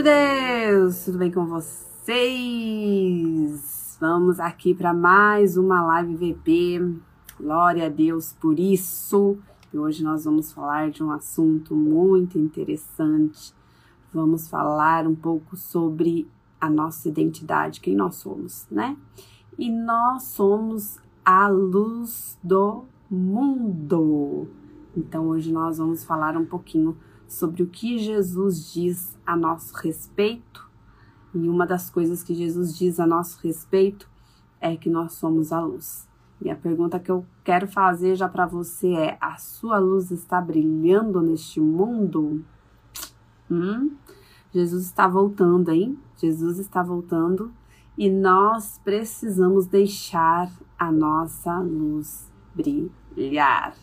de Deus! Tudo bem com vocês? Vamos aqui para mais uma live VP. Glória a Deus por isso. E hoje nós vamos falar de um assunto muito interessante. Vamos falar um pouco sobre a nossa identidade, quem nós somos, né? E nós somos a luz do mundo. Então hoje nós vamos falar um pouquinho sobre o que Jesus diz a nosso respeito. E uma das coisas que Jesus diz a nosso respeito é que nós somos a luz. E a pergunta que eu quero fazer já para você é: a sua luz está brilhando neste mundo? Hum? Jesus está voltando, hein? Jesus está voltando e nós precisamos deixar a nossa luz brilhar.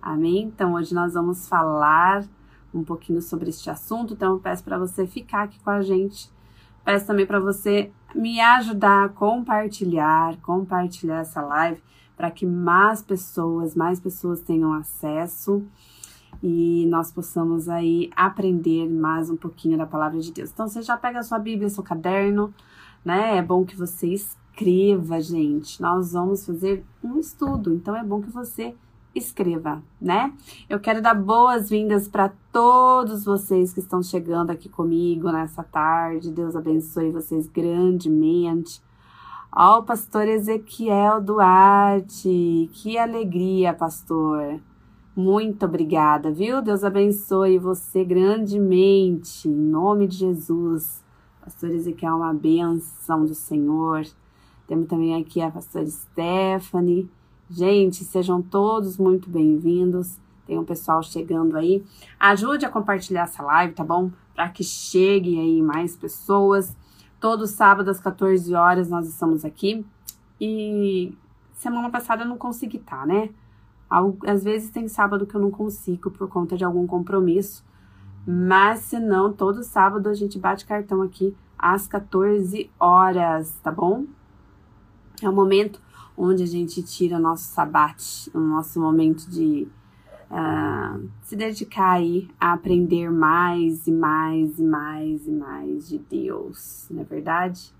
Amém? Então hoje nós vamos falar um pouquinho sobre este assunto, então eu peço para você ficar aqui com a gente. Peço também para você me ajudar a compartilhar, compartilhar essa live para que mais pessoas, mais pessoas tenham acesso e nós possamos aí aprender mais um pouquinho da palavra de Deus. Então você já pega a sua Bíblia, seu caderno, né? É bom que você escreva, gente. Nós vamos fazer um estudo, então é bom que você escreva, né? Eu quero dar boas-vindas para todos vocês que estão chegando aqui comigo nessa tarde. Deus abençoe vocês grandemente. Ó, o pastor Ezequiel Duarte, que alegria, pastor. Muito obrigada, viu? Deus abençoe você grandemente, em nome de Jesus. Pastor Ezequiel, é uma benção do Senhor. Temos também aqui a pastora Stephanie. Gente, sejam todos muito bem-vindos. Tem um pessoal chegando aí. Ajude a compartilhar essa live, tá bom? Para que chegue aí mais pessoas. Todo sábado às 14 horas nós estamos aqui. E semana passada eu não consegui estar, tá, né? Às vezes tem sábado que eu não consigo por conta de algum compromisso. Mas se não, todo sábado a gente bate cartão aqui às 14 horas, tá bom? É o momento onde a gente tira nosso sabate, o nosso momento de uh, se dedicar aí a aprender mais e mais e mais e mais de Deus, não é verdade?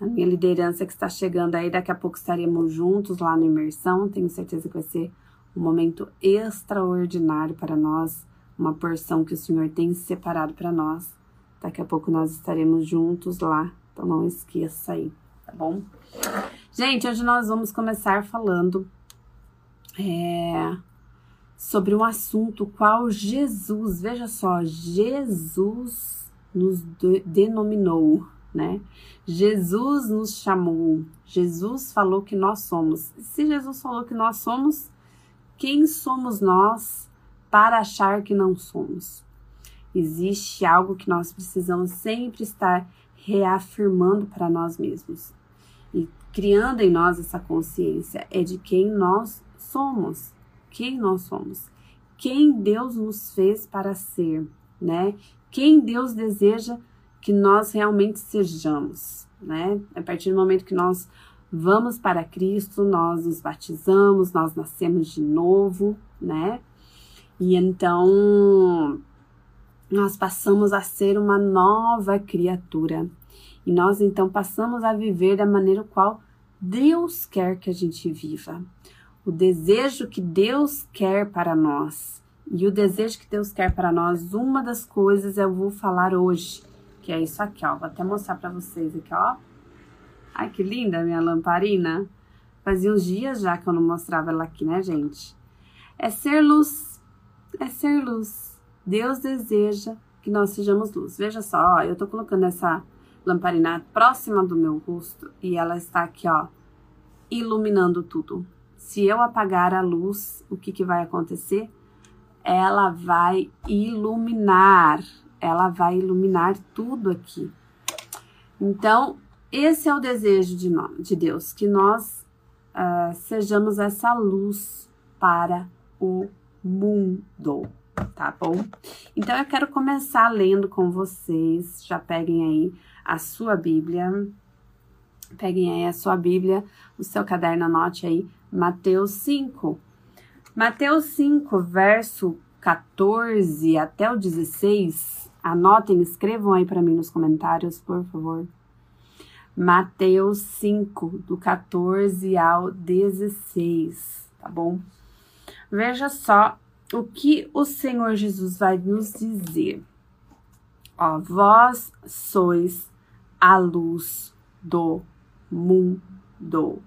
A minha liderança que está chegando aí, daqui a pouco estaremos juntos lá na imersão. Tenho certeza que vai ser um momento extraordinário para nós, uma porção que o Senhor tem separado para nós. Daqui a pouco nós estaremos juntos lá, então não esqueça aí, tá bom? Gente, hoje nós vamos começar falando é, sobre um assunto qual Jesus, veja só, Jesus nos de, denominou, né? Jesus nos chamou, Jesus falou que nós somos. Se Jesus falou que nós somos, quem somos nós para achar que não somos? Existe algo que nós precisamos sempre estar reafirmando para nós mesmos criando em nós essa consciência é de quem nós somos, quem nós somos, quem Deus nos fez para ser, né? Quem Deus deseja que nós realmente sejamos, né? A partir do momento que nós vamos para Cristo, nós nos batizamos, nós nascemos de novo, né? E então nós passamos a ser uma nova criatura. E nós então passamos a viver da maneira qual Deus quer que a gente viva. O desejo que Deus quer para nós. E o desejo que Deus quer para nós, uma das coisas eu vou falar hoje, que é isso aqui, ó. Vou até mostrar para vocês aqui, ó. Ai, que linda minha lamparina. Fazia uns dias já que eu não mostrava ela aqui, né, gente? É ser luz. É ser luz. Deus deseja que nós sejamos luz. Veja só, ó, eu tô colocando essa lamparina próxima do meu rosto e ela está aqui, ó, iluminando tudo. Se eu apagar a luz, o que, que vai acontecer? Ela vai iluminar, ela vai iluminar tudo aqui. Então, esse é o desejo de, nós, de Deus, que nós uh, sejamos essa luz para o mundo, tá bom? Então, eu quero começar lendo com vocês, já peguem aí a sua Bíblia. Peguem aí a sua Bíblia, o seu caderno, anote aí Mateus 5. Mateus 5, verso 14 até o 16, Anotem, escrevam aí para mim nos comentários, por favor. Mateus 5, do 14 ao 16, tá bom? Veja só o que o Senhor Jesus vai nos dizer. Ó, vós sois a luz do mundo.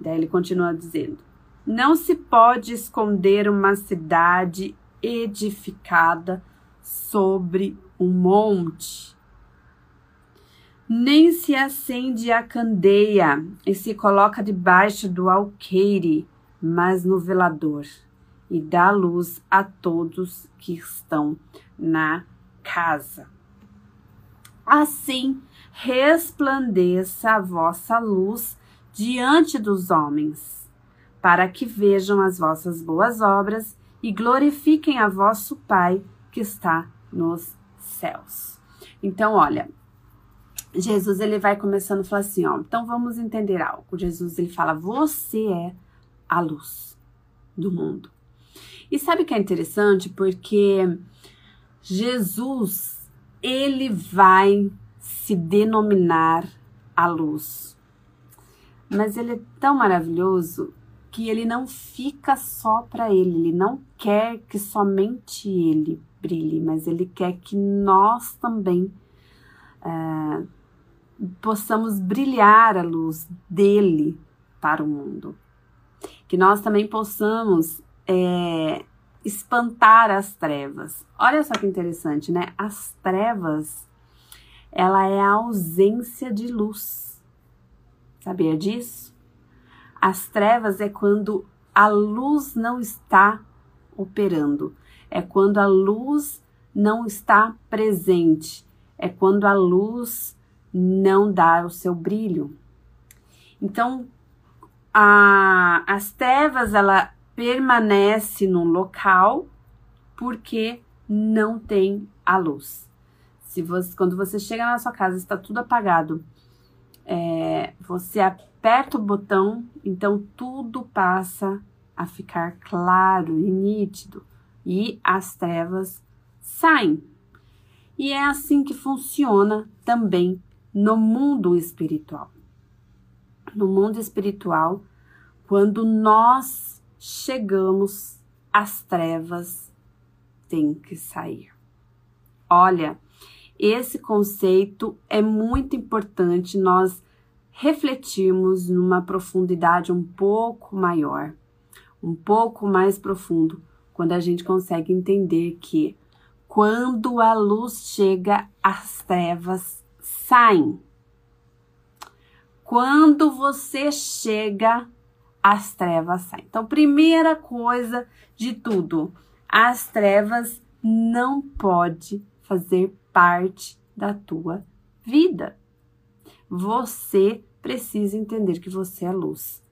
Daí ele continua dizendo: Não se pode esconder uma cidade edificada sobre um monte nem se acende a candeia e se coloca debaixo do alqueire, mas no velador, e dá luz a todos que estão na casa. Assim resplandeça a vossa luz diante dos homens, para que vejam as vossas boas obras e glorifiquem a vosso Pai que está nos céus. Então, olha, Jesus ele vai começando a falar assim, ó, então vamos entender algo. Jesus ele fala: "Você é a luz do mundo". E sabe que é interessante? Porque Jesus ele vai se denominar a luz. Mas ele é tão maravilhoso que ele não fica só para ele, ele não quer que somente ele brilhe, mas ele quer que nós também uh, possamos brilhar a luz dele para o mundo. Que nós também possamos é, espantar as trevas. Olha só que interessante, né? As trevas, ela é a ausência de luz. Sabia disso? As trevas é quando a luz não está operando, é quando a luz não está presente, é quando a luz não dá o seu brilho. Então, a, as trevas ela permanece no local porque não tem a luz. Se você, quando você chega na sua casa está tudo apagado, é, você aperta o botão, então tudo passa a ficar claro e nítido e as trevas saem. E é assim que funciona também no mundo espiritual. No mundo espiritual, quando nós chegamos, as trevas têm que sair. Olha, esse conceito é muito importante nós refletirmos numa profundidade um pouco maior, um pouco mais profundo, quando a gente consegue entender que quando a luz chega, as trevas saem. Quando você chega, as trevas saem. Então, primeira coisa de tudo, as trevas não pode fazer parte da tua vida. Você precisa entender que você é luz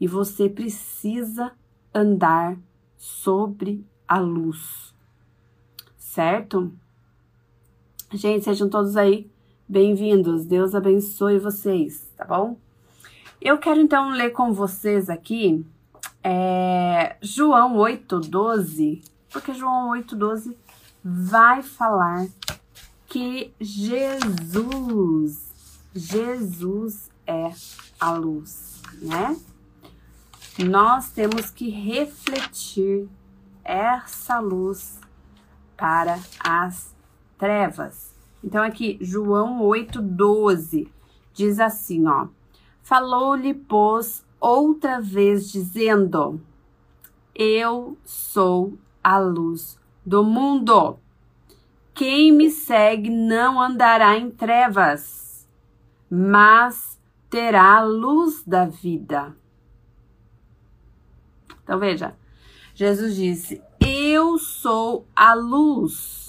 e você precisa andar sobre a luz. Certo? Gente, sejam todos aí Bem-vindos, Deus abençoe vocês, tá bom? Eu quero então ler com vocês aqui é, João 8,12, porque João 8,12 vai falar que Jesus, Jesus é a luz, né? Nós temos que refletir essa luz para as trevas. Então, aqui, João 8, 12, diz assim, ó. Falou-lhe, pois, outra vez, dizendo: Eu sou a luz do mundo. Quem me segue não andará em trevas, mas terá a luz da vida. Então veja, Jesus disse: Eu sou a luz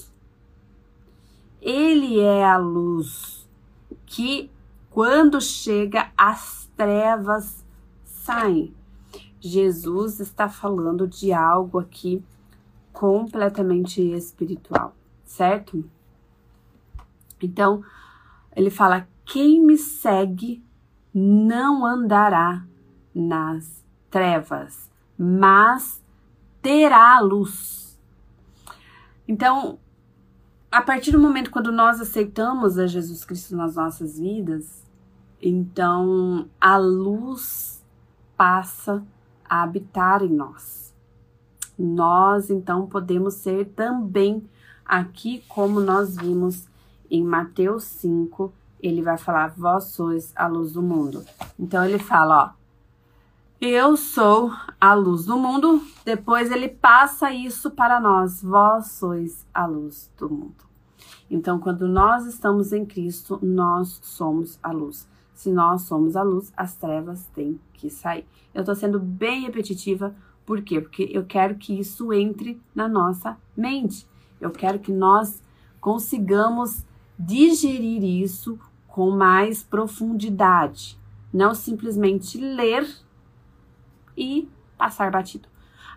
ele é a luz que, quando chega, as trevas saem. Jesus está falando de algo aqui completamente espiritual, certo? Então, ele fala: quem me segue não andará nas trevas, mas terá luz. Então, a partir do momento quando nós aceitamos a Jesus Cristo nas nossas vidas, então a luz passa a habitar em nós. Nós então podemos ser também aqui como nós vimos em Mateus 5, ele vai falar: Vós sois a luz do mundo. Então ele fala: Ó, eu sou a luz do mundo. Depois ele passa isso para nós: Vós sois a luz do mundo. Então, quando nós estamos em Cristo, nós somos a luz. Se nós somos a luz, as trevas têm que sair. Eu estou sendo bem repetitiva, por quê? Porque eu quero que isso entre na nossa mente. Eu quero que nós consigamos digerir isso com mais profundidade, não simplesmente ler e passar batido.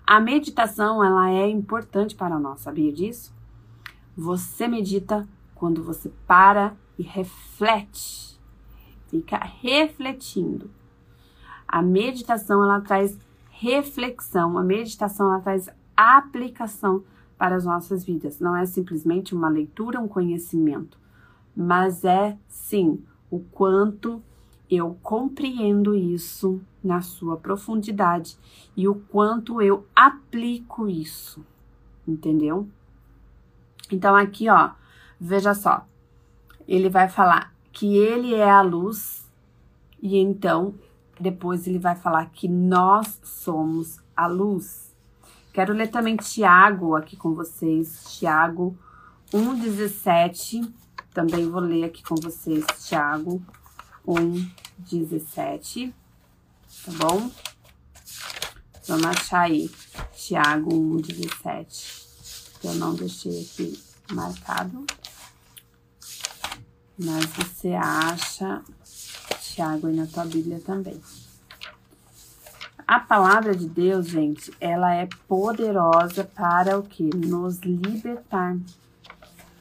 A meditação, ela é importante para nós, sabia disso? Você medita quando você para e reflete, fica refletindo. A meditação, ela traz reflexão, a meditação, ela traz aplicação para as nossas vidas. Não é simplesmente uma leitura, um conhecimento mas é sim o quanto eu compreendo isso na sua profundidade e o quanto eu aplico isso, entendeu? Então aqui, ó, veja só. Ele vai falar que ele é a luz e então depois ele vai falar que nós somos a luz. Quero ler também Tiago aqui com vocês, Tiago 1:17 também vou ler aqui com vocês Tiago 1, 17, tá bom? Vamos achar aí Tiago 1, 17, que eu não deixei aqui marcado. Mas você acha Tiago aí na tua Bíblia também. A palavra de Deus, gente, ela é poderosa para o que? Nos libertar,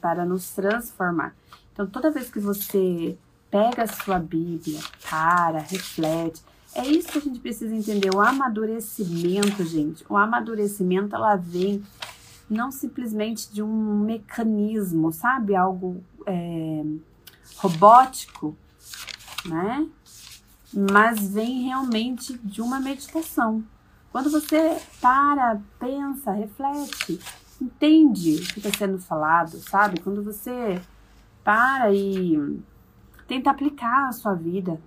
para nos transformar. Então, toda vez que você pega a sua Bíblia, para, reflete, é isso que a gente precisa entender. O amadurecimento, gente, o amadurecimento, ela vem não simplesmente de um mecanismo, sabe? Algo é, robótico, né? Mas vem realmente de uma meditação. Quando você para, pensa, reflete, entende o que está sendo falado, sabe? Quando você para e tenta aplicar a sua vida,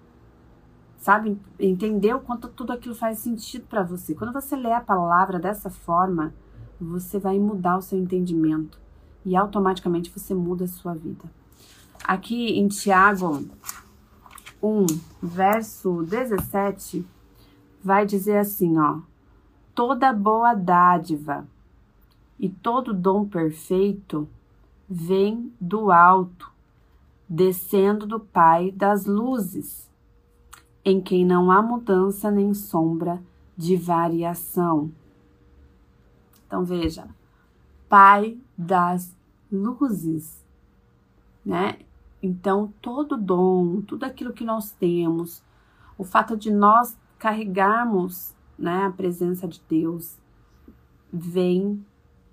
sabe? Entender o quanto tudo aquilo faz sentido para você. Quando você lê a palavra dessa forma, você vai mudar o seu entendimento e automaticamente você muda a sua vida. Aqui em Tiago 1, verso 17, vai dizer assim, ó: Toda boa dádiva e todo dom perfeito vem do alto, descendo do Pai das luzes, em quem não há mudança nem sombra de variação. Então veja, Pai das luzes, né? Então todo dom, tudo aquilo que nós temos, o fato de nós carregarmos, né, a presença de Deus, vem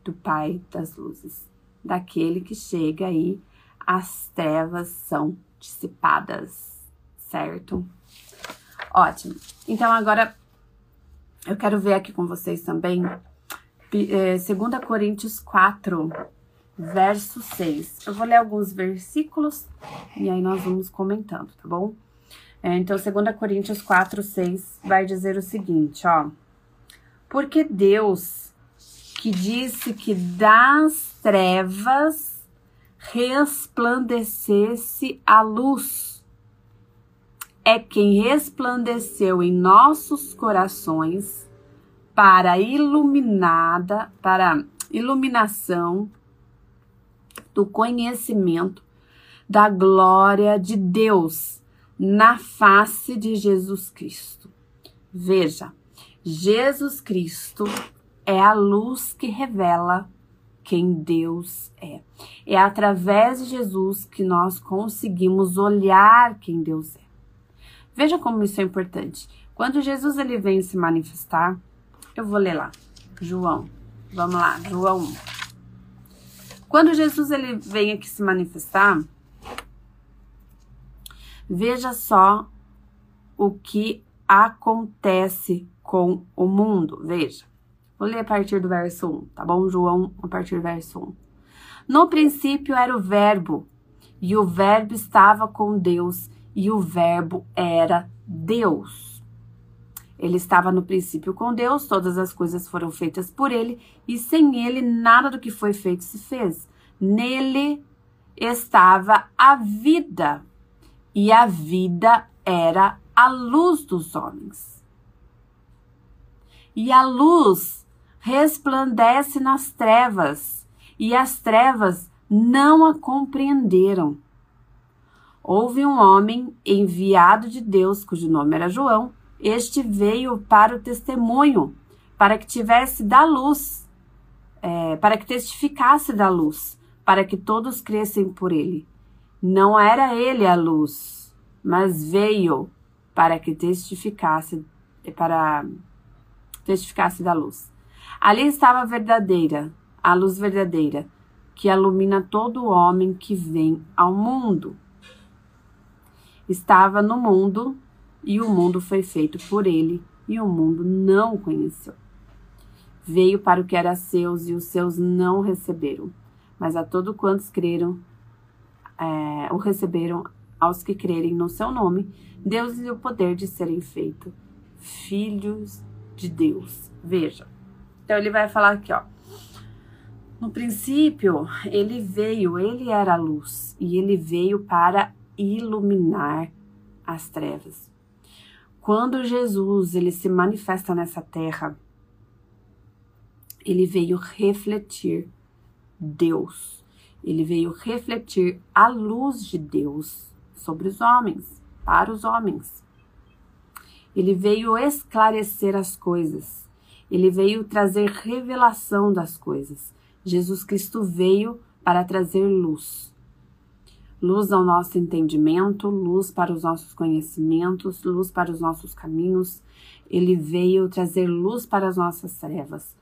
do Pai das luzes daquele que chega aí, as trevas são dissipadas, certo? Ótimo. Então agora eu quero ver aqui com vocês também 2 é, Coríntios 4, verso 6. Eu vou ler alguns versículos e aí nós vamos comentando, tá bom? É, então, 2 Coríntios 4, 6 vai dizer o seguinte, ó. Porque Deus, que disse que das trevas resplandecesse a luz. É quem resplandeceu em nossos corações para iluminada, para iluminação do conhecimento da glória de Deus na face de Jesus Cristo. Veja, Jesus Cristo é a luz que revela quem Deus é. É através de Jesus que nós conseguimos olhar quem Deus é. Veja como isso é importante. Quando Jesus ele vem se manifestar, eu vou ler lá. João. Vamos lá, João 1. Quando Jesus ele vem aqui se manifestar, veja só o que acontece com o mundo. Veja. Vou ler a partir do verso 1, tá bom? João, a partir do verso 1. No princípio era o Verbo, e o Verbo estava com Deus, e o Verbo era Deus. Ele estava no princípio com Deus, todas as coisas foram feitas por ele, e sem ele nada do que foi feito se fez. Nele estava a vida, e a vida era a luz dos homens. E a luz resplandece nas trevas, e as trevas não a compreenderam. Houve um homem enviado de Deus, cujo nome era João. Este veio para o testemunho, para que tivesse da luz, é, para que testificasse da luz, para que todos crescem por ele. Não era ele a luz, mas veio para que testificasse para testificasse da luz. Ali estava a verdadeira, a luz verdadeira, que ilumina todo homem que vem ao mundo. Estava no mundo e o mundo foi feito por ele e o mundo não o conheceu. Veio para o que era seus e os seus não receberam, mas a todos quantos creram, é, o receberam aos que crerem no seu nome, Deus-lhe o poder de serem feitos filhos de Deus. Veja. Então ele vai falar aqui, ó. No princípio, ele veio, ele era a luz, e ele veio para iluminar as trevas. Quando Jesus ele se manifesta nessa terra, ele veio refletir Deus. Ele veio refletir a luz de Deus sobre os homens, para os homens. Ele veio esclarecer as coisas. Ele veio trazer revelação das coisas. Jesus Cristo veio para trazer luz. Luz ao nosso entendimento, luz para os nossos conhecimentos, luz para os nossos caminhos. Ele veio trazer luz para as nossas trevas.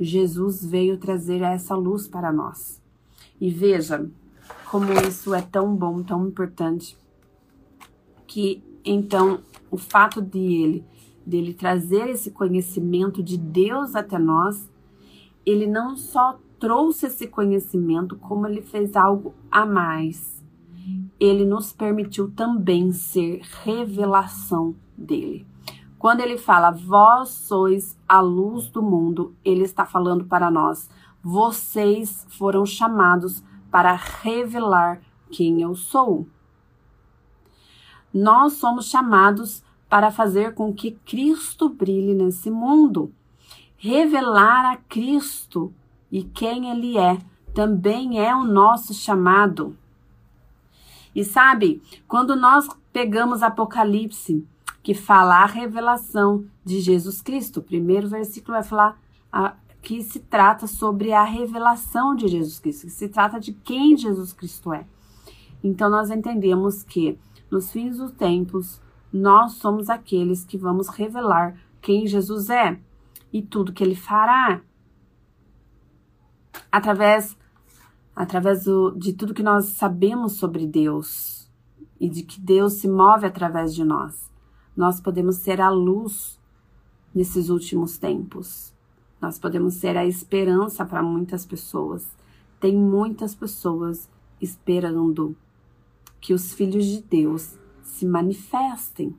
Jesus veio trazer essa luz para nós. E veja como isso é tão bom, tão importante, que então o fato de ele dele trazer esse conhecimento de Deus até nós, ele não só trouxe esse conhecimento, como ele fez algo a mais. Ele nos permitiu também ser revelação dele. Quando ele fala, vós sois a luz do mundo, ele está falando para nós, vocês foram chamados para revelar quem eu sou. Nós somos chamados para fazer com que Cristo brilhe nesse mundo. Revelar a Cristo e quem Ele é também é o nosso chamado. E sabe, quando nós pegamos Apocalipse, que fala a revelação de Jesus Cristo, o primeiro versículo vai falar a, que se trata sobre a revelação de Jesus Cristo, que se trata de quem Jesus Cristo é. Então nós entendemos que nos fins dos tempos, nós somos aqueles que vamos revelar quem Jesus é e tudo que ele fará. Através através do, de tudo que nós sabemos sobre Deus e de que Deus se move através de nós. Nós podemos ser a luz nesses últimos tempos. Nós podemos ser a esperança para muitas pessoas. Tem muitas pessoas esperando que os filhos de Deus se manifestem.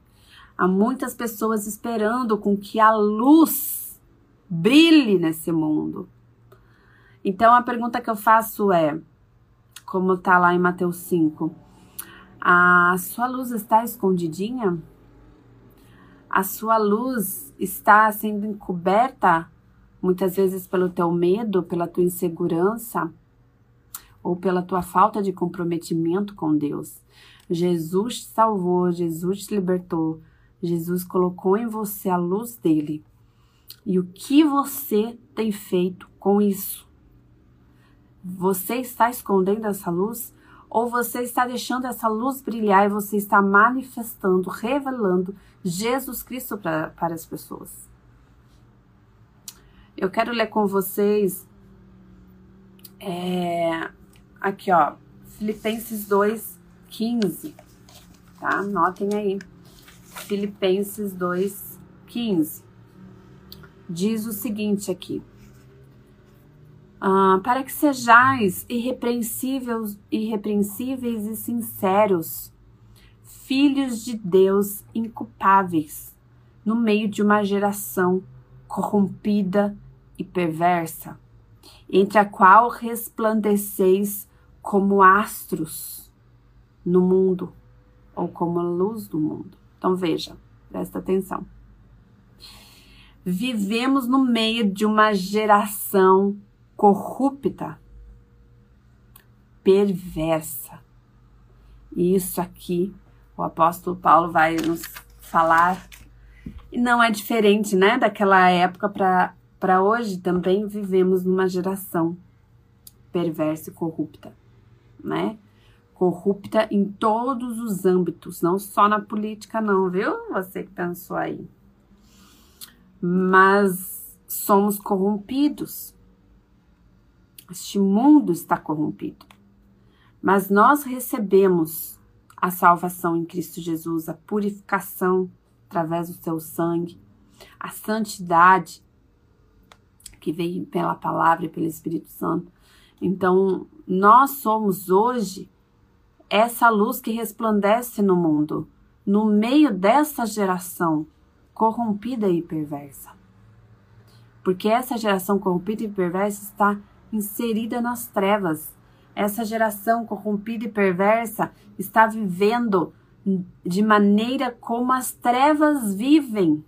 Há muitas pessoas esperando com que a luz brilhe nesse mundo. Então a pergunta que eu faço é, como está lá em Mateus 5, a sua luz está escondidinha? A sua luz está sendo encoberta muitas vezes pelo teu medo, pela tua insegurança? ou pela tua falta de comprometimento com Deus. Jesus te salvou, Jesus te libertou, Jesus colocou em você a luz dele. E o que você tem feito com isso? Você está escondendo essa luz? Ou você está deixando essa luz brilhar e você está manifestando, revelando Jesus Cristo pra, para as pessoas? Eu quero ler com vocês É, aqui, ó, Filipenses 2, 15, tá? Notem aí. Filipenses 2, 15. Diz o seguinte aqui. Ah, para que sejais irrepreensíveis, irrepreensíveis e sinceros, filhos de Deus inculpáveis, no meio de uma geração corrompida e perversa, entre a qual resplandeceis como astros no mundo, ou como a luz do mundo. Então veja, presta atenção. Vivemos no meio de uma geração corrupta, perversa. E isso aqui o apóstolo Paulo vai nos falar. E não é diferente, né, daquela época para hoje. Também vivemos numa geração perversa e corrupta, né? Corrupta em todos os âmbitos, não só na política, não, viu? Você que pensou aí. Mas somos corrompidos. Este mundo está corrompido. Mas nós recebemos a salvação em Cristo Jesus, a purificação através do seu sangue, a santidade que veio pela palavra e pelo Espírito Santo. Então, nós somos hoje essa luz que resplandece no mundo, no meio dessa geração corrompida e perversa. Porque essa geração corrompida e perversa está inserida nas trevas, essa geração corrompida e perversa está vivendo de maneira como as trevas vivem.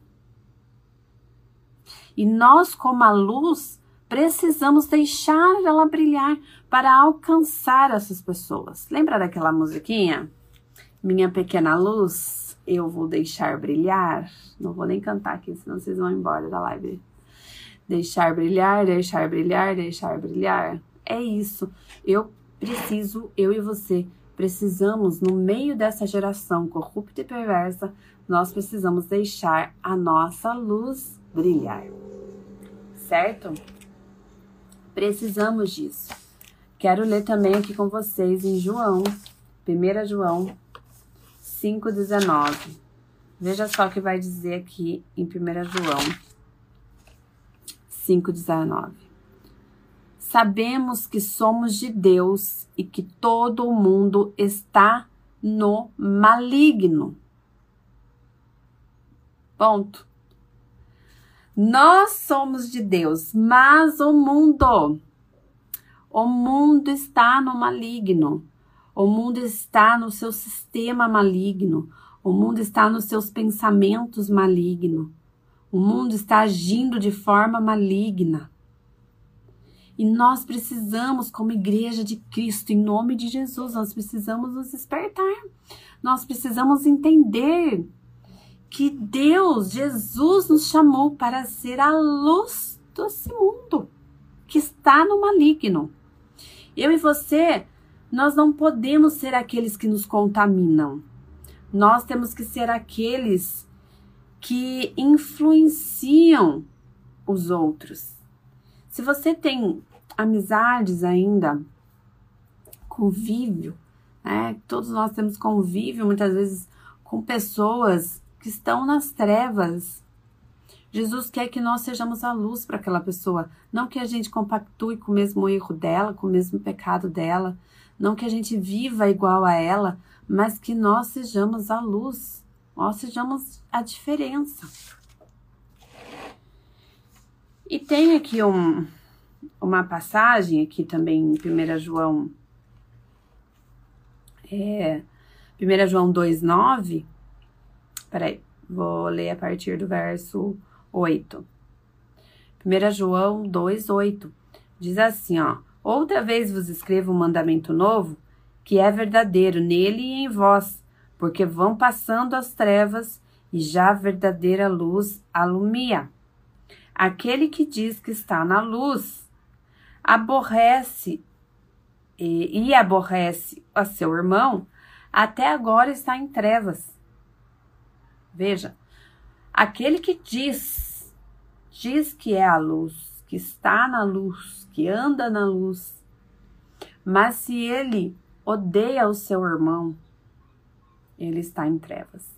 E nós, como a luz, precisamos deixar ela brilhar para alcançar essas pessoas. Lembra daquela musiquinha? Minha pequena luz, eu vou deixar brilhar. Não vou nem cantar aqui, senão vocês vão embora da live. Deixar brilhar, deixar brilhar, deixar brilhar. É isso. Eu preciso, eu e você, precisamos, no meio dessa geração corrupta e perversa, nós precisamos deixar a nossa luz brilhar. Certo? Precisamos disso. Quero ler também aqui com vocês em João, 1 João 5,19. Veja só o que vai dizer aqui em 1 João 5,19. Sabemos que somos de Deus e que todo o mundo está no maligno. Ponto. Nós somos de Deus, mas o mundo, o mundo está no maligno. O mundo está no seu sistema maligno. O mundo está nos seus pensamentos malignos. O mundo está agindo de forma maligna. E nós precisamos, como igreja de Cristo, em nome de Jesus, nós precisamos nos despertar. Nós precisamos entender que Deus, Jesus, nos chamou para ser a luz desse mundo que está no maligno. Eu e você, nós não podemos ser aqueles que nos contaminam. Nós temos que ser aqueles que influenciam os outros. Se você tem amizades ainda, convívio, né? Todos nós temos convívio muitas vezes com pessoas que estão nas trevas. Jesus quer que nós sejamos a luz para aquela pessoa, não que a gente compactue com o mesmo erro dela, com o mesmo pecado dela, não que a gente viva igual a ela, mas que nós sejamos a luz, nós sejamos a diferença. E tem aqui um, uma passagem aqui também em 1 João, é, 1 João 2,9. Peraí, vou ler a partir do verso 8. 1 João 2,8 diz assim: ó, Outra vez vos escrevo um mandamento novo, que é verdadeiro nele e em vós, porque vão passando as trevas e já a verdadeira luz alumia. Aquele que diz que está na luz aborrece e, e aborrece a seu irmão, até agora está em trevas. Veja, aquele que diz, diz que é a luz, que está na luz, que anda na luz, Mas se ele odeia o seu irmão, ele está em trevas.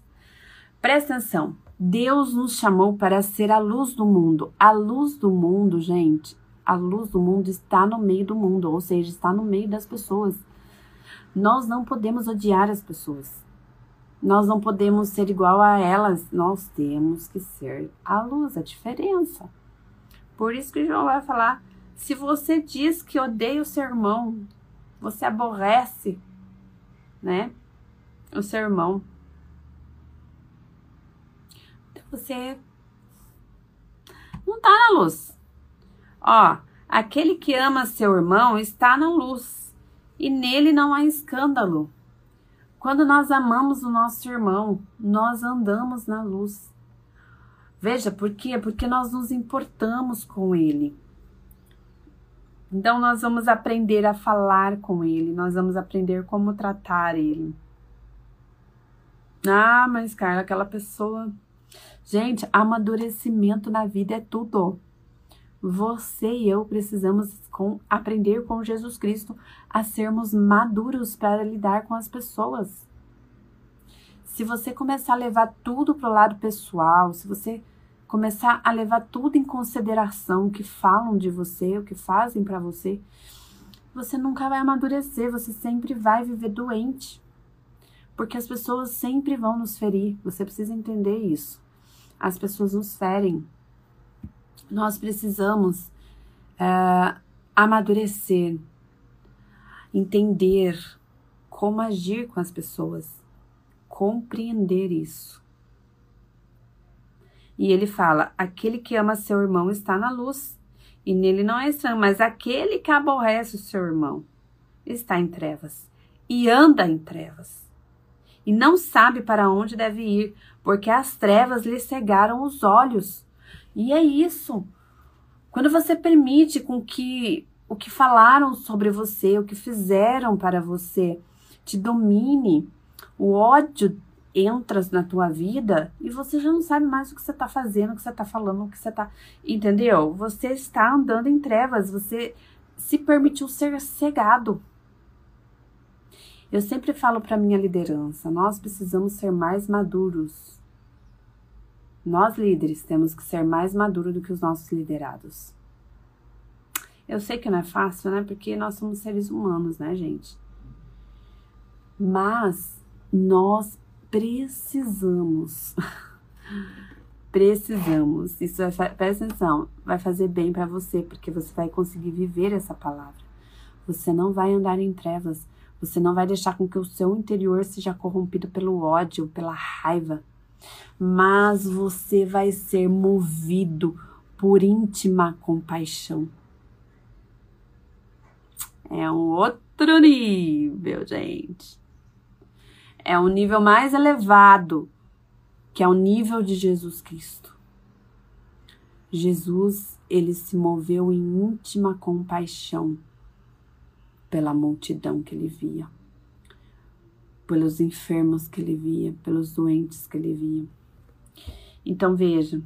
Presta atenção. Deus nos chamou para ser a luz do mundo. A luz do mundo, gente, a luz do mundo está no meio do mundo, ou seja, está no meio das pessoas. Nós não podemos odiar as pessoas. Nós não podemos ser igual a elas. Nós temos que ser a luz, a diferença. Por isso que João vai falar: se você diz que odeia o seu irmão, você aborrece, né? O seu irmão. Então você não está na luz. Ó, aquele que ama seu irmão está na luz, e nele não há escândalo. Quando nós amamos o nosso irmão, nós andamos na luz. Veja, por quê? Porque nós nos importamos com ele. Então, nós vamos aprender a falar com ele, nós vamos aprender como tratar ele. Ah, mas Carla, aquela pessoa. Gente, amadurecimento na vida é tudo. Você e eu precisamos com, aprender com Jesus Cristo a sermos maduros para lidar com as pessoas. Se você começar a levar tudo para o lado pessoal, se você começar a levar tudo em consideração o que falam de você, o que fazem para você, você nunca vai amadurecer, você sempre vai viver doente. Porque as pessoas sempre vão nos ferir, você precisa entender isso. As pessoas nos ferem, nós precisamos uh, amadurecer, entender como agir com as pessoas, compreender isso. E ele fala: aquele que ama seu irmão está na luz, e nele não é estranho, mas aquele que aborrece o seu irmão está em trevas e anda em trevas. E não sabe para onde deve ir, porque as trevas lhe cegaram os olhos. E é isso. Quando você permite com que o que falaram sobre você, o que fizeram para você, te domine, o ódio entra na tua vida e você já não sabe mais o que você está fazendo, o que você está falando, o que você está. Entendeu? Você está andando em trevas, você se permitiu ser cegado. Eu sempre falo para minha liderança, nós precisamos ser mais maduros nós líderes temos que ser mais maduros do que os nossos liderados. Eu sei que não é fácil, né? Porque nós somos seres humanos, né, gente? Mas nós precisamos. precisamos. Isso vai, presta atenção, vai fazer bem para você, porque você vai conseguir viver essa palavra. Você não vai andar em trevas. Você não vai deixar com que o seu interior seja corrompido pelo ódio, pela raiva, mas você vai ser movido por íntima compaixão. É um outro nível, gente. É um nível mais elevado, que é o nível de Jesus Cristo. Jesus, ele se moveu em íntima compaixão pela multidão que ele via pelos enfermos que ele via, pelos doentes que ele via. Então veja,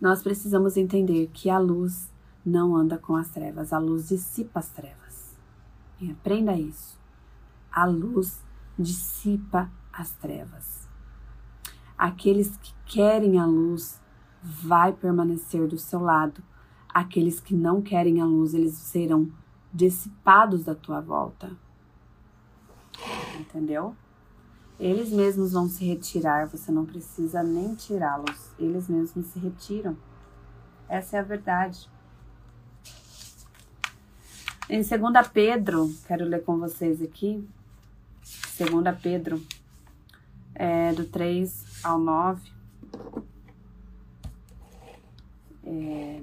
nós precisamos entender que a luz não anda com as trevas, a luz dissipa as trevas. E aprenda isso. A luz dissipa as trevas. Aqueles que querem a luz vai permanecer do seu lado. Aqueles que não querem a luz, eles serão dissipados da tua volta entendeu? Eles mesmos vão se retirar, você não precisa nem tirá-los, eles mesmos se retiram. Essa é a verdade. Em 2 Pedro, quero ler com vocês aqui, 2 Pedro, é, do 3 ao 9. É,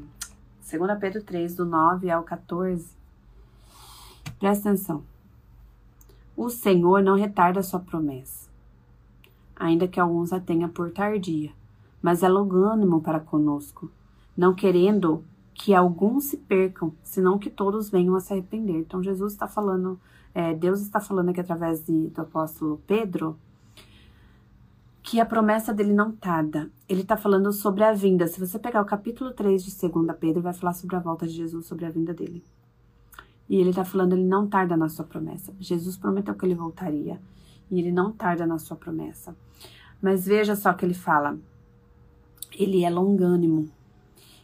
2 Pedro 3, do 9 ao 14. Presta atenção. O Senhor não retarda sua promessa, ainda que alguns a tenha por tardia, mas é longânimo para conosco, não querendo que alguns se percam, senão que todos venham a se arrepender. Então Jesus está falando, é, Deus está falando aqui através de, do apóstolo Pedro, que a promessa dele não tarda. Ele está falando sobre a vinda. Se você pegar o capítulo 3 de 2 Pedro, vai falar sobre a volta de Jesus, sobre a vinda dele. E ele está falando, ele não tarda na sua promessa. Jesus prometeu que ele voltaria. E ele não tarda na sua promessa. Mas veja só que ele fala. Ele é longânimo.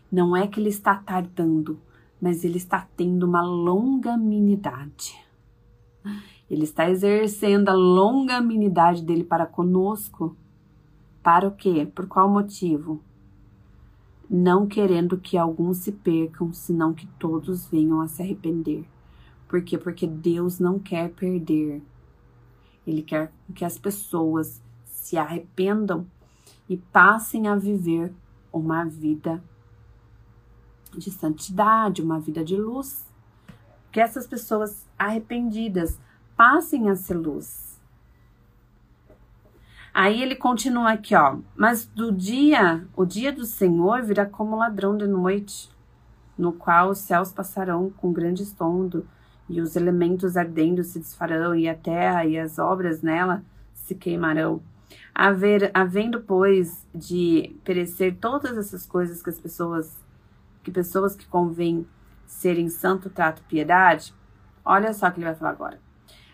Não é que ele está tardando, mas ele está tendo uma longanimidade. Ele está exercendo a longanimidade dele para conosco. Para o quê? Por qual motivo? Não querendo que alguns se percam, senão que todos venham a se arrepender. Por quê? Porque Deus não quer perder. Ele quer que as pessoas se arrependam e passem a viver uma vida de santidade, uma vida de luz. Que essas pessoas arrependidas passem a ser luz. Aí ele continua aqui, ó. Mas do dia, o dia do Senhor virá como ladrão de noite, no qual os céus passarão com grande estondo e os elementos ardendo se desfarão, e a terra e as obras nela se queimarão. Haver, havendo, pois, de perecer todas essas coisas que as pessoas, que pessoas que convêm serem santo trato piedade, olha só o que ele vai falar agora.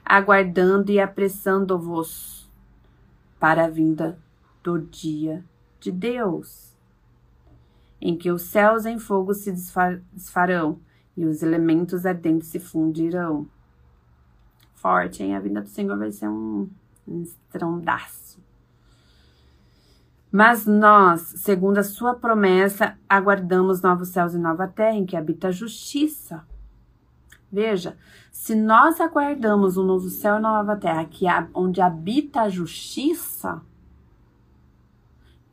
Aguardando e apressando-vos para a vinda do dia de Deus, em que os céus em fogo se desfarão e os elementos ardentes se fundirão. Forte, hein? A vinda do Senhor vai ser um, estrondaço. Mas nós, segundo a sua promessa, aguardamos novos céus e nova terra em que habita a justiça. Veja, se nós aguardamos um novo céu e nova terra que onde habita a justiça,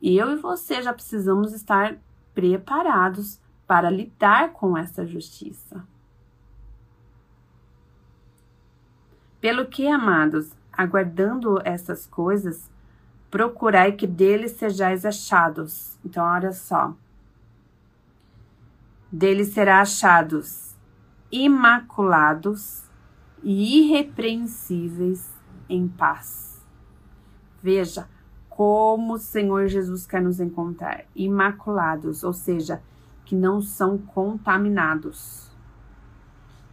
eu e você já precisamos estar preparados para lidar com essa justiça. Pelo que, amados, aguardando essas coisas, procurai que deles sejais achados. Então, olha só. Deles será achados imaculados e irrepreensíveis em paz. Veja como o Senhor Jesus quer nos encontrar imaculados, ou seja, que não são contaminados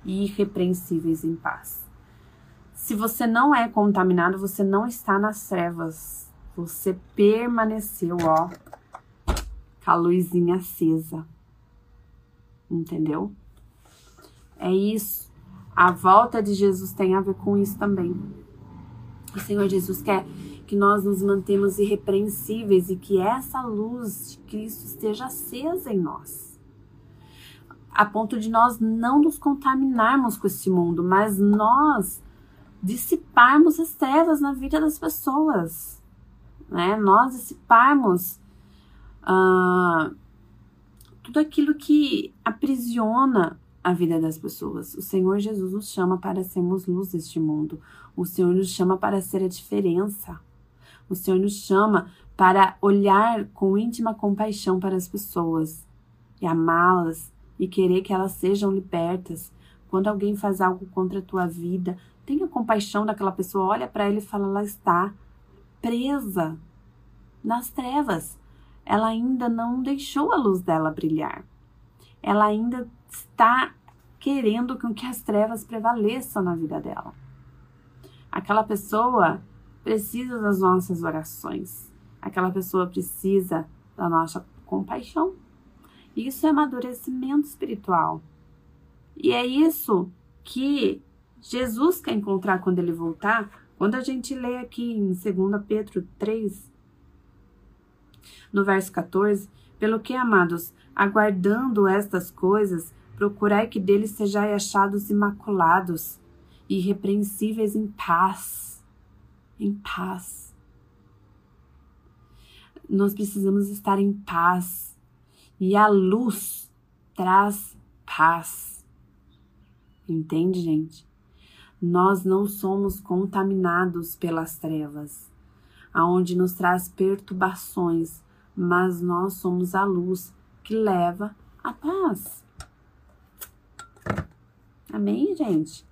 e irrepreensíveis em paz. Se você não é contaminado, você não está nas trevas. Você permaneceu, ó, com a luzinha acesa. Entendeu? É isso. A volta de Jesus tem a ver com isso também. O Senhor Jesus quer que nós nos mantemos irrepreensíveis e que essa luz de Cristo esteja acesa em nós. A ponto de nós não nos contaminarmos com este mundo, mas nós dissiparmos as trevas na vida das pessoas. Né? Nós dissiparmos uh, tudo aquilo que aprisiona a vida das pessoas. O Senhor Jesus nos chama para sermos luz deste mundo. O Senhor nos chama para ser a diferença. O Senhor nos chama para olhar com íntima compaixão para as pessoas e amá-las e querer que elas sejam libertas. Quando alguém faz algo contra a tua vida, tenha compaixão daquela pessoa, olha para ela e fala: ela está presa nas trevas. Ela ainda não deixou a luz dela brilhar. Ela ainda está querendo que as trevas prevaleçam na vida dela. Aquela pessoa precisa das nossas orações. Aquela pessoa precisa da nossa compaixão. Isso é amadurecimento espiritual. E é isso que Jesus quer encontrar quando ele voltar. Quando a gente lê aqui em 2 Pedro 3, no verso 14, pelo que, amados, aguardando estas coisas, procurai que deles sejais achados imaculados, irrepreensíveis em paz em paz. Nós precisamos estar em paz. E a luz traz paz. Entende, gente? Nós não somos contaminados pelas trevas, aonde nos traz perturbações, mas nós somos a luz que leva a paz. Amém, gente?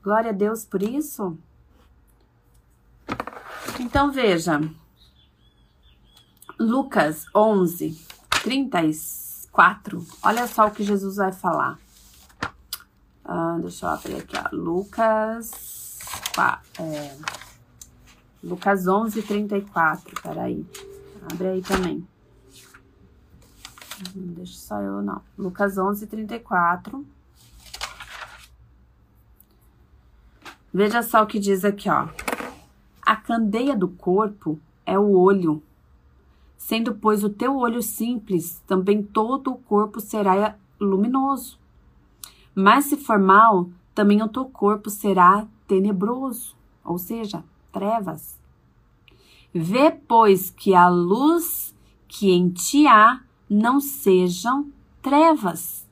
Glória a Deus por isso. Então veja, Lucas 11, 34. Olha só o que Jesus vai falar. Uh, deixa eu abrir aqui, ó. Lucas. É, Lucas 11, 34. Peraí. Abre aí também. Não deixa só eu, não. Lucas 11, 34. Veja só o que diz aqui, ó. A candeia do corpo é o olho. Sendo, pois, o teu olho simples, também todo o corpo será luminoso. Mas se for mal, também o teu corpo será tenebroso, ou seja, trevas. Vê, pois, que a luz que em ti há não sejam trevas.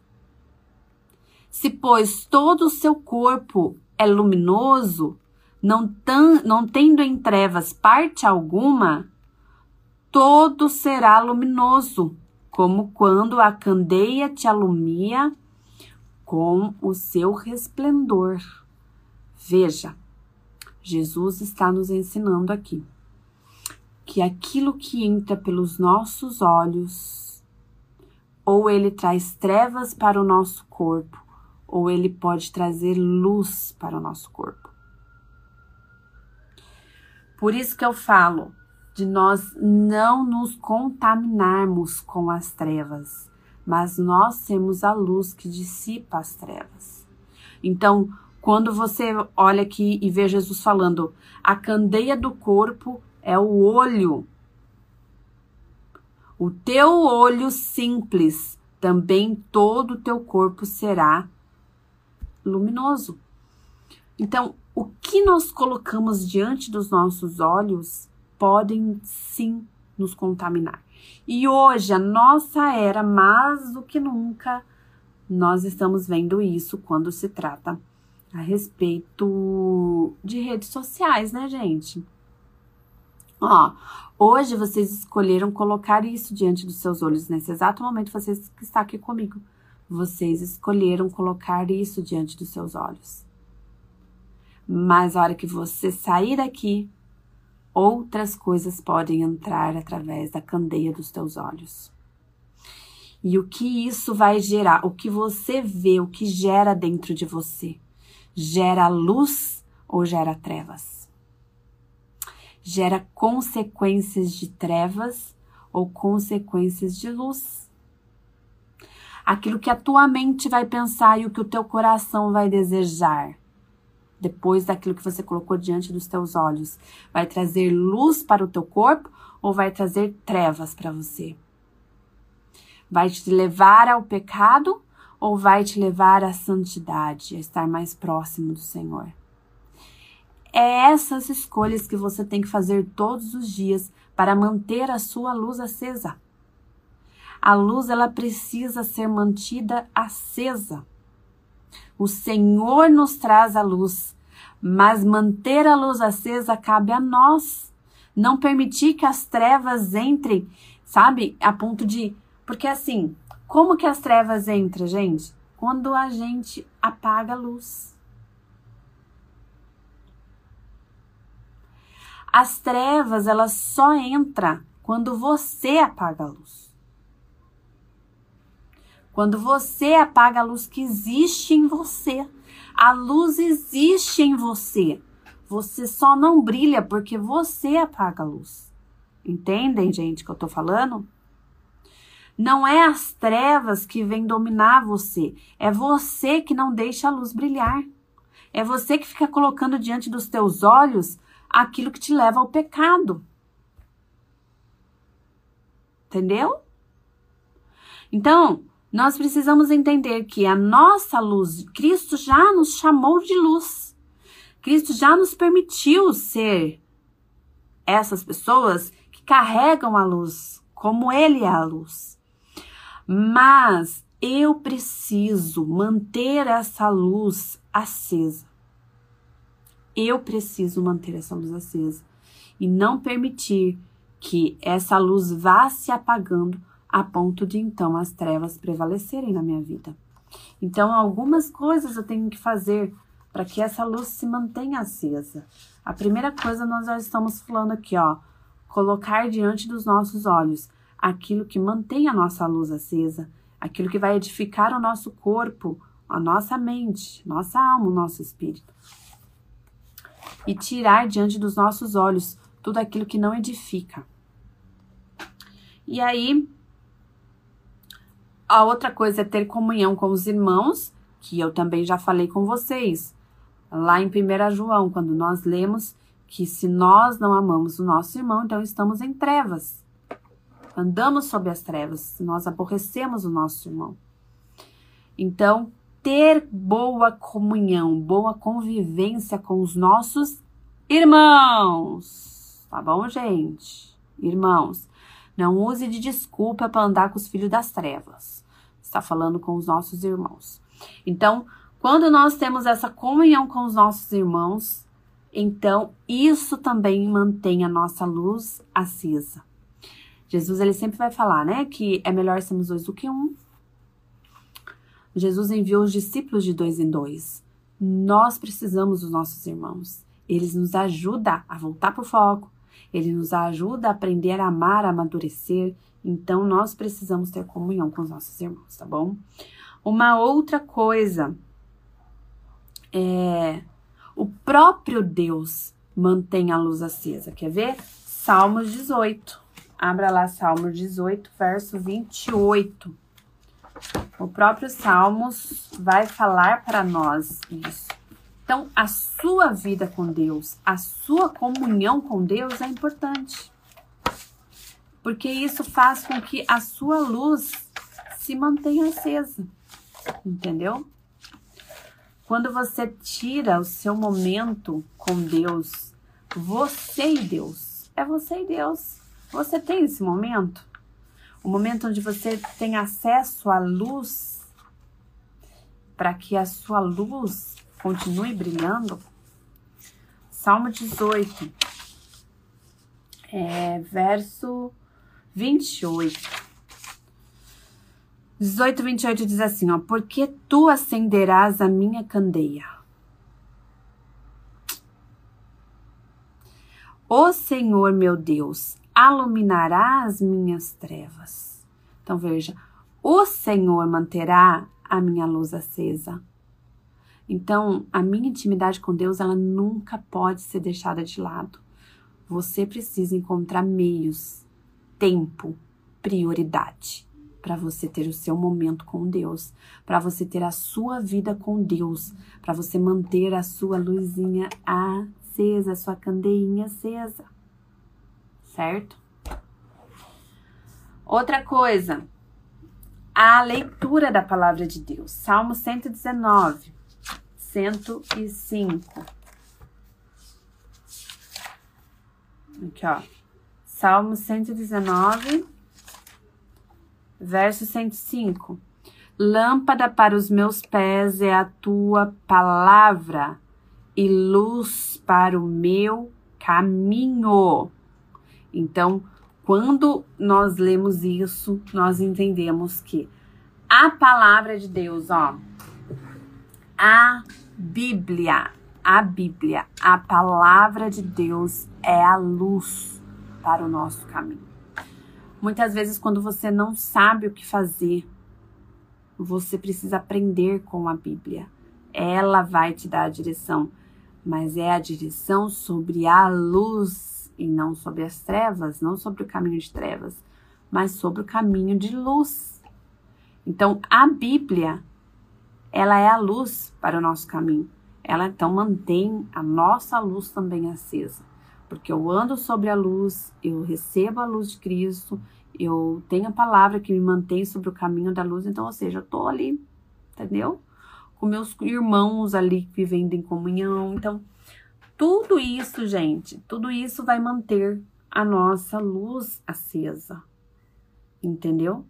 Se, pois, todo o seu corpo é luminoso, não, tan, não tendo em trevas parte alguma, todo será luminoso, como quando a candeia te alumia com o seu resplendor. Veja, Jesus está nos ensinando aqui que aquilo que entra pelos nossos olhos, ou ele traz trevas para o nosso corpo, ou ele pode trazer luz para o nosso corpo. Por isso que eu falo de nós não nos contaminarmos com as trevas, mas nós temos a luz que dissipa as trevas. Então, quando você olha aqui e vê Jesus falando, a candeia do corpo é o olho. O teu olho simples, também todo o teu corpo será luminoso. Então, o que nós colocamos diante dos nossos olhos podem sim nos contaminar. E hoje, a nossa era, mais do que nunca, nós estamos vendo isso quando se trata a respeito de redes sociais, né, gente? Ó, hoje vocês escolheram colocar isso diante dos seus olhos, nesse exato momento, vocês que está aqui comigo. Vocês escolheram colocar isso diante dos seus olhos. Mas a hora que você sair daqui, outras coisas podem entrar através da candeia dos teus olhos. E o que isso vai gerar? O que você vê, o que gera dentro de você? Gera luz ou gera trevas? Gera consequências de trevas ou consequências de luz? Aquilo que a tua mente vai pensar e o que o teu coração vai desejar. Depois daquilo que você colocou diante dos teus olhos, vai trazer luz para o teu corpo ou vai trazer trevas para você? Vai te levar ao pecado ou vai te levar à santidade, a estar mais próximo do Senhor? É essas escolhas que você tem que fazer todos os dias para manter a sua luz acesa. A luz ela precisa ser mantida acesa. O Senhor nos traz a luz, mas manter a luz acesa cabe a nós. Não permitir que as trevas entrem, sabe? A ponto de. Porque assim, como que as trevas entram, gente? Quando a gente apaga a luz. As trevas, elas só entram quando você apaga a luz. Quando você apaga a luz que existe em você, a luz existe em você. Você só não brilha porque você apaga a luz. Entendem, gente, que eu tô falando? Não é as trevas que vêm dominar você, é você que não deixa a luz brilhar. É você que fica colocando diante dos teus olhos aquilo que te leva ao pecado. Entendeu? Então, nós precisamos entender que a nossa luz, Cristo já nos chamou de luz. Cristo já nos permitiu ser essas pessoas que carregam a luz, como Ele é a luz. Mas eu preciso manter essa luz acesa. Eu preciso manter essa luz acesa e não permitir que essa luz vá se apagando a ponto de então as trevas prevalecerem na minha vida. Então, algumas coisas eu tenho que fazer para que essa luz se mantenha acesa. A primeira coisa nós já estamos falando aqui, ó, colocar diante dos nossos olhos aquilo que mantém a nossa luz acesa, aquilo que vai edificar o nosso corpo a nossa mente, nossa alma, o nosso espírito. E tirar diante dos nossos olhos tudo aquilo que não edifica. E aí, a outra coisa é ter comunhão com os irmãos, que eu também já falei com vocês. Lá em 1 João, quando nós lemos que se nós não amamos o nosso irmão, então estamos em trevas. Andamos sob as trevas, nós aborrecemos o nosso irmão. Então, ter boa comunhão, boa convivência com os nossos irmãos. Tá bom, gente? Irmãos, não use de desculpa para andar com os filhos das trevas. Está falando com os nossos irmãos. Então, quando nós temos essa comunhão com os nossos irmãos, então isso também mantém a nossa luz acesa. Jesus ele sempre vai falar, né, que é melhor sermos dois do que um. Jesus enviou os discípulos de dois em dois. Nós precisamos dos nossos irmãos. Eles nos ajudam a voltar para o foco. Ele nos ajuda a aprender a amar, a amadurecer. Então, nós precisamos ter comunhão com os nossos irmãos, tá bom? Uma outra coisa é o próprio Deus mantém a luz acesa. Quer ver? Salmos 18. Abra lá Salmos 18, verso 28. O próprio Salmos vai falar para nós isso. Então, a sua vida com Deus, a sua comunhão com Deus é importante. Porque isso faz com que a sua luz se mantenha acesa entendeu? Quando você tira o seu momento com Deus, você e Deus, é você e Deus. Você tem esse momento? O momento onde você tem acesso à luz para que a sua luz continue brilhando? Salmo 18, é, verso 28. 18, 28 diz assim, ó, porque tu acenderás a minha candeia. O Senhor meu Deus iluminará as minhas trevas. Então veja, o Senhor manterá a minha luz acesa. Então, a minha intimidade com Deus, ela nunca pode ser deixada de lado. Você precisa encontrar meios, tempo, prioridade para você ter o seu momento com Deus, para você ter a sua vida com Deus, para você manter a sua luzinha acesa, a sua candeinha acesa. Certo? Outra coisa, a leitura da palavra de Deus. Salmo 119, 105. Aqui, ó. Salmo 119, Verso 105. Lâmpada para os meus pés é a tua palavra e luz para o meu caminho. Então, quando nós lemos isso, nós entendemos que a palavra de Deus, ó, a Bíblia, a Bíblia, a palavra de Deus é a luz para o nosso caminho. Muitas vezes, quando você não sabe o que fazer, você precisa aprender com a Bíblia. Ela vai te dar a direção, mas é a direção sobre a luz e não sobre as trevas, não sobre o caminho de trevas, mas sobre o caminho de luz. Então, a Bíblia, ela é a luz para o nosso caminho. Ela então mantém a nossa luz também acesa porque eu ando sobre a luz, eu recebo a luz de Cristo, eu tenho a palavra que me mantém sobre o caminho da luz, então, ou seja, eu tô ali, entendeu? Com meus irmãos ali vivendo em comunhão. Então, tudo isso, gente, tudo isso vai manter a nossa luz acesa. Entendeu?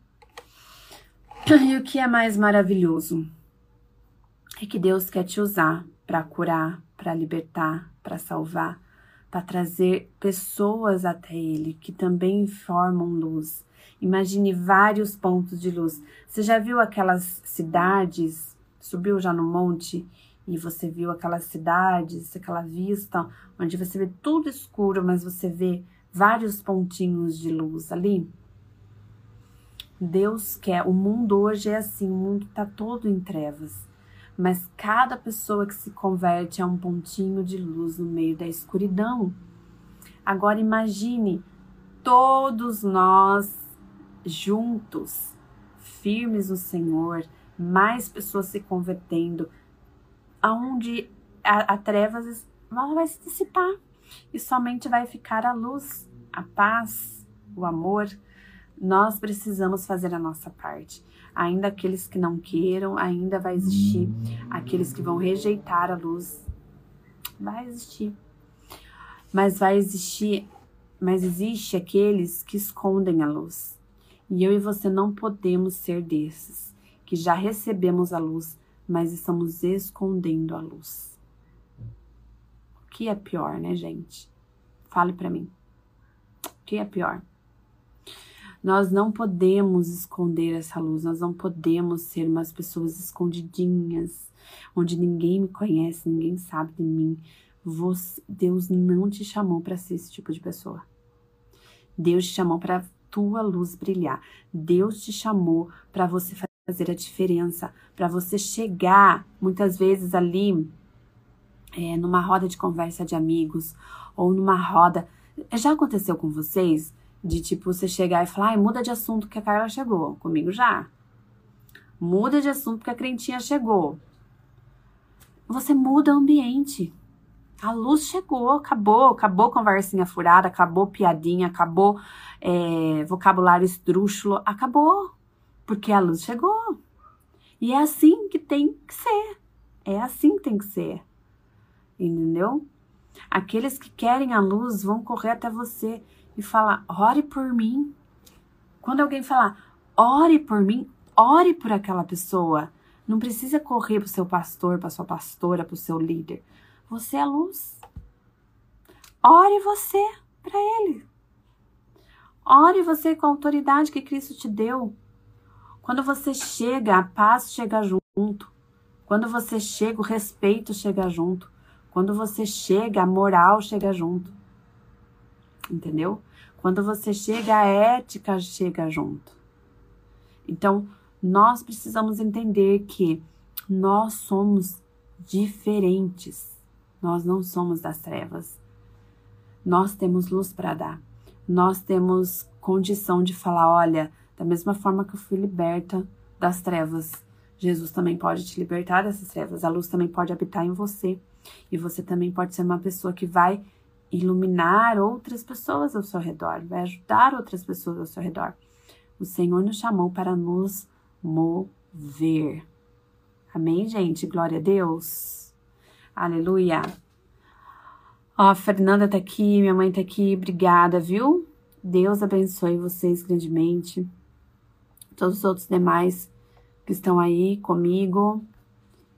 E o que é mais maravilhoso é que Deus quer te usar para curar, para libertar, para salvar, para trazer pessoas até Ele que também formam luz. Imagine vários pontos de luz. Você já viu aquelas cidades? Subiu já no monte e você viu aquelas cidades, aquela vista onde você vê tudo escuro, mas você vê vários pontinhos de luz ali? Deus quer. O mundo hoje é assim, o mundo está todo em trevas. Mas cada pessoa que se converte é um pontinho de luz no meio da escuridão. Agora imagine todos nós juntos, firmes no Senhor, mais pessoas se convertendo, aonde a, a trevas vai se dissipar e somente vai ficar a luz, a paz, o amor. Nós precisamos fazer a nossa parte. Ainda aqueles que não queiram, ainda vai existir aqueles que vão rejeitar a luz. Vai existir. Mas vai existir, mas existe aqueles que escondem a luz. E eu e você não podemos ser desses que já recebemos a luz, mas estamos escondendo a luz. O que é pior, né, gente? Fale para mim. O que é pior? Nós não podemos esconder essa luz, nós não podemos ser umas pessoas escondidinhas, onde ninguém me conhece, ninguém sabe de mim. Você, Deus não te chamou para ser esse tipo de pessoa. Deus te chamou para tua luz brilhar. Deus te chamou para você fazer a diferença, para você chegar muitas vezes ali é, numa roda de conversa de amigos ou numa roda. Já aconteceu com vocês? De tipo, você chegar e falar, ai, muda de assunto que a Carla chegou. Comigo já. Muda de assunto porque a crentinha chegou. Você muda o ambiente. A luz chegou, acabou, acabou conversinha furada, acabou piadinha, acabou é, vocabulário esdrúxulo, acabou, porque a luz chegou. E é assim que tem que ser. É assim que tem que ser. Entendeu? Aqueles que querem a luz vão correr até você e falar: ore por mim. Quando alguém falar, ore por mim, ore por aquela pessoa. Não precisa correr para o seu pastor, para sua pastora, para o seu líder. Você é luz. Ore você para ele. Ore você com a autoridade que Cristo te deu. Quando você chega, a paz chega junto. Quando você chega, o respeito chega junto. Quando você chega, a moral chega junto. Entendeu? Quando você chega, a ética chega junto. Então, nós precisamos entender que nós somos diferentes. Nós não somos das trevas. Nós temos luz para dar. Nós temos condição de falar: olha, da mesma forma que eu fui liberta das trevas, Jesus também pode te libertar dessas trevas. A luz também pode habitar em você. E você também pode ser uma pessoa que vai iluminar outras pessoas ao seu redor, vai ajudar outras pessoas ao seu redor. O Senhor nos chamou para nos mover. Amém, gente? Glória a Deus. Aleluia. Ó, a Fernanda tá aqui, minha mãe tá aqui. Obrigada, viu? Deus abençoe vocês grandemente. Todos os outros demais que estão aí comigo.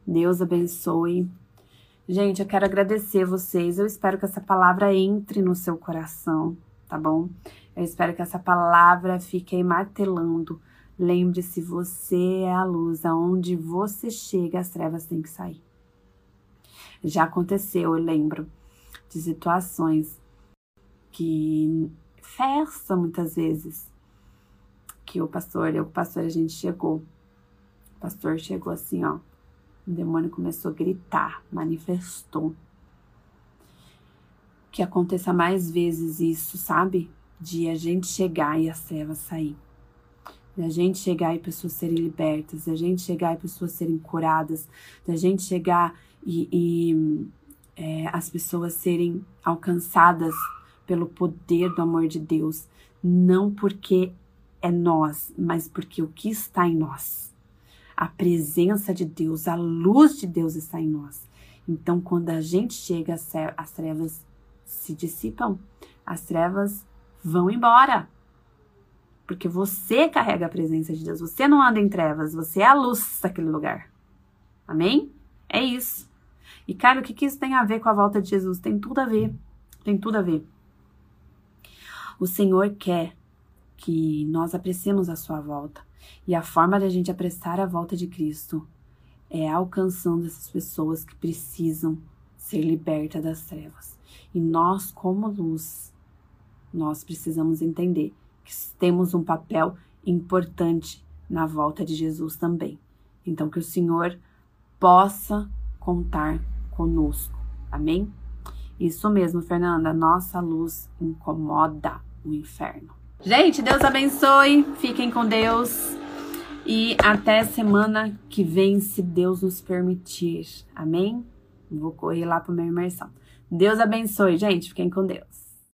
Deus abençoe. Gente, eu quero agradecer vocês. Eu espero que essa palavra entre no seu coração, tá bom? Eu espero que essa palavra fique aí martelando. Lembre-se, você é a luz. Aonde você chega, as trevas têm que sair. Já aconteceu, eu lembro, de situações que festa muitas vezes que o pastor, eu, o pastor, a gente chegou. O pastor chegou assim, ó, o demônio começou a gritar, manifestou. Que aconteça mais vezes isso, sabe? De a gente chegar e as trevas sair. De a gente chegar e pessoas serem libertas, de a gente chegar e pessoas serem curadas, de a gente chegar e, e é, as pessoas serem alcançadas pelo poder do amor de Deus, não porque é nós, mas porque o que está em nós a presença de Deus, a luz de Deus está em nós. Então, quando a gente chega, as trevas se dissipam, as trevas vão embora. Porque você carrega a presença de Deus, você não anda em trevas, você é a luz daquele lugar. Amém? É isso. E, cara, o que, que isso tem a ver com a volta de Jesus? Tem tudo a ver. Tem tudo a ver. O Senhor quer que nós apreciemos a sua volta. E a forma da gente apressar a volta de Cristo é alcançando essas pessoas que precisam ser libertas das trevas. E nós, como luz, nós precisamos entender que temos um papel importante na volta de Jesus também. Então, que o Senhor possa contar conosco. Amém? Isso mesmo, Fernanda. Nossa luz incomoda o inferno. Gente, Deus abençoe. Fiquem com Deus. E até semana que vem, se Deus nos permitir. Amém? Vou correr lá para minha imersão. Deus abençoe, gente. Fiquem com Deus.